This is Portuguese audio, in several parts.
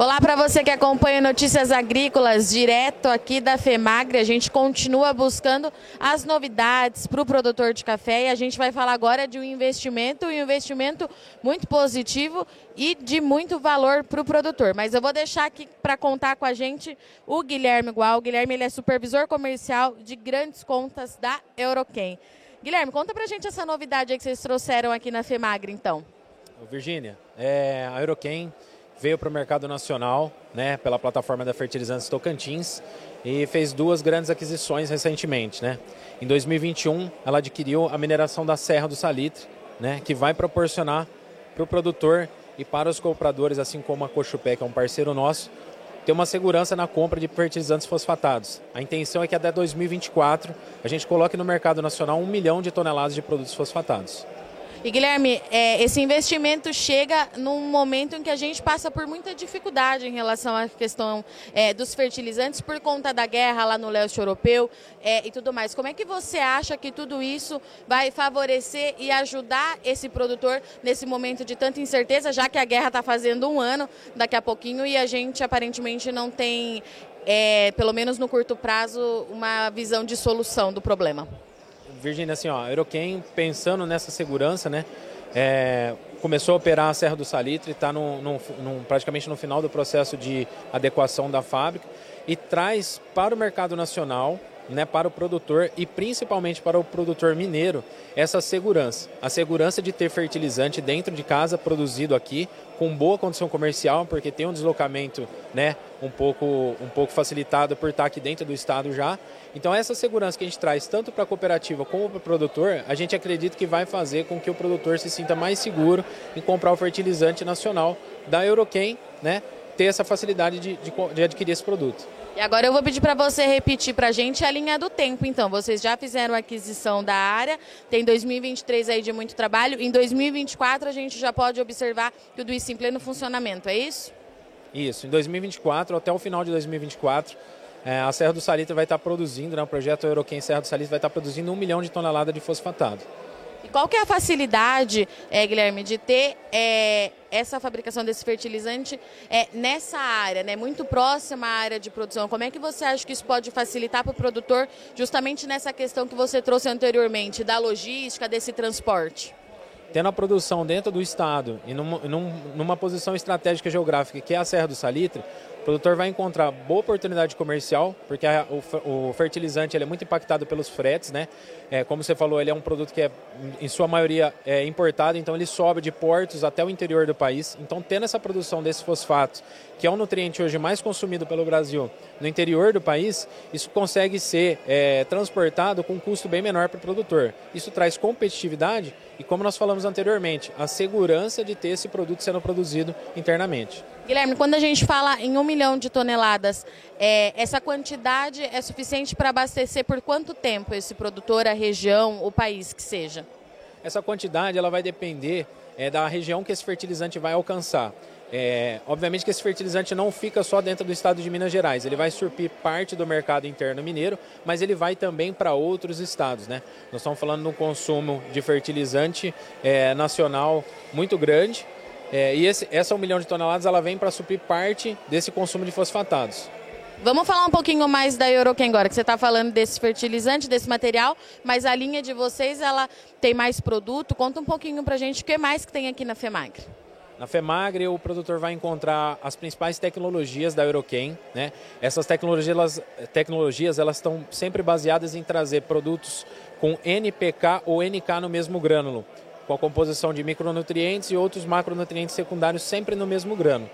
Olá para você que acompanha Notícias Agrícolas direto aqui da FEMAGRE. A gente continua buscando as novidades para o produtor de café e a gente vai falar agora de um investimento, um investimento muito positivo e de muito valor para o produtor. Mas eu vou deixar aqui para contar com a gente o Guilherme Gual. O Guilherme ele é supervisor comercial de grandes contas da Euroquem. Guilherme, conta para a gente essa novidade que vocês trouxeram aqui na FEMAGRE, então. Virgínia, é, a Euroquem veio para o mercado nacional, né, pela plataforma da Fertilizantes Tocantins e fez duas grandes aquisições recentemente, né. Em 2021, ela adquiriu a mineração da Serra do Salitre, né, que vai proporcionar para o produtor e para os compradores, assim como a Cochupé, que é um parceiro nosso, ter uma segurança na compra de fertilizantes fosfatados. A intenção é que até 2024 a gente coloque no mercado nacional um milhão de toneladas de produtos fosfatados. E Guilherme, é, esse investimento chega num momento em que a gente passa por muita dificuldade em relação à questão é, dos fertilizantes por conta da guerra lá no leste europeu é, e tudo mais. Como é que você acha que tudo isso vai favorecer e ajudar esse produtor nesse momento de tanta incerteza, já que a guerra está fazendo um ano daqui a pouquinho e a gente aparentemente não tem, é, pelo menos no curto prazo, uma visão de solução do problema? Virgínia, assim, ó, a Euroquem, pensando nessa segurança, né, é, começou a operar a Serra do Salitre, está praticamente no final do processo de adequação da fábrica e traz para o mercado nacional né, para o produtor e principalmente para o produtor mineiro essa segurança. A segurança de ter fertilizante dentro de casa, produzido aqui, com boa condição comercial, porque tem um deslocamento né, um, pouco, um pouco facilitado por estar aqui dentro do estado já. Então essa segurança que a gente traz tanto para a cooperativa como para o produtor, a gente acredita que vai fazer com que o produtor se sinta mais seguro em comprar o fertilizante nacional da Euroquem, né, ter essa facilidade de, de, de adquirir esse produto. E agora eu vou pedir para você repetir para a gente a linha do tempo. Então, vocês já fizeram a aquisição da área, tem 2023 aí de muito trabalho. Em 2024 a gente já pode observar tudo isso em pleno funcionamento, é isso? Isso. Em 2024, até o final de 2024, é, a Serra do Salitre vai estar produzindo, né, o projeto Euroquem Serra do Salitre vai estar produzindo um milhão de toneladas de fosfatado. E qual que é a facilidade, é, Guilherme, de ter é, essa fabricação desse fertilizante é, nessa área, né, muito próxima à área de produção? Como é que você acha que isso pode facilitar para o produtor, justamente nessa questão que você trouxe anteriormente, da logística, desse transporte? Tendo a produção dentro do estado e numa, numa posição estratégica geográfica que é a Serra do Salitre, produtor vai encontrar boa oportunidade comercial, porque a, o, o, fertilizante ele é muito impactado pelos fretes, né? É, como você falou, ele é um produto que é, em sua maioria, é importado, então ele sobe de portos até o interior do país. Então, tendo essa produção desse fosfato, que é o nutriente hoje mais consumido pelo Brasil no interior do país, isso consegue ser é, transportado com um custo bem menor para o produtor. Isso traz competitividade e, como nós falamos anteriormente, a segurança de ter esse produto sendo produzido internamente. Guilherme, quando a gente fala em um milhão de toneladas, é, essa quantidade é suficiente para abastecer por quanto tempo esse produtor, a região, o país que seja? Essa quantidade ela vai depender é, da região que esse fertilizante vai alcançar. É, obviamente que esse fertilizante não fica só dentro do estado de Minas Gerais, ele vai surpir parte do mercado interno mineiro, mas ele vai também para outros estados. Né? Nós estamos falando de um consumo de fertilizante é, nacional muito grande, é, e esse, essa 1 milhão de toneladas ela vem para suprir parte desse consumo de fosfatados. Vamos falar um pouquinho mais da Euroquem agora, que você está falando desse fertilizante, desse material, mas a linha de vocês ela tem mais produto. Conta um pouquinho para a gente o que mais que tem aqui na FEMAGRE. Na FEMAGRE, o produtor vai encontrar as principais tecnologias da Euroquem. Né? Essas tecnologias, elas, tecnologias elas estão sempre baseadas em trazer produtos com NPK ou NK no mesmo grânulo com a composição de micronutrientes e outros macronutrientes secundários sempre no mesmo grano.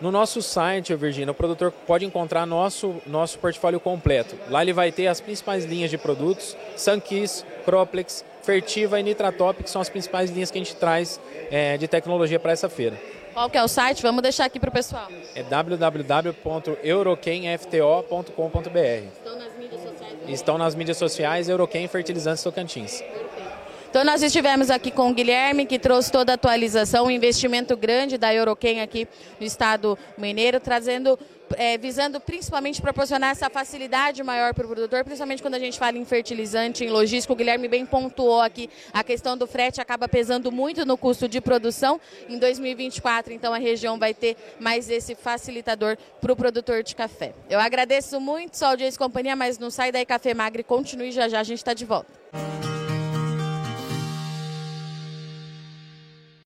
No nosso site, Virginia, o produtor pode encontrar nosso, nosso portfólio completo. Lá ele vai ter as principais linhas de produtos, Sunkiss, Croplex, Fertiva e Nitratop, que são as principais linhas que a gente traz é, de tecnologia para essa feira. Qual que é o site? Vamos deixar aqui para o pessoal. É www.euroquemfto.com.br. Estão nas mídias sociais? Estão nas mídias sociais Euroquem Fertilizantes Tocantins. Então nós estivemos aqui com o Guilherme, que trouxe toda a atualização, um investimento grande da Euroquem aqui no estado mineiro, trazendo é, visando principalmente proporcionar essa facilidade maior para o produtor, principalmente quando a gente fala em fertilizante, em logística. O Guilherme bem pontuou aqui a questão do frete acaba pesando muito no custo de produção. Em 2024, então, a região vai ter mais esse facilitador para o produtor de café. Eu agradeço muito sua audiência e companhia, mas não sai daí Café Magre, continue já já, a gente está de volta.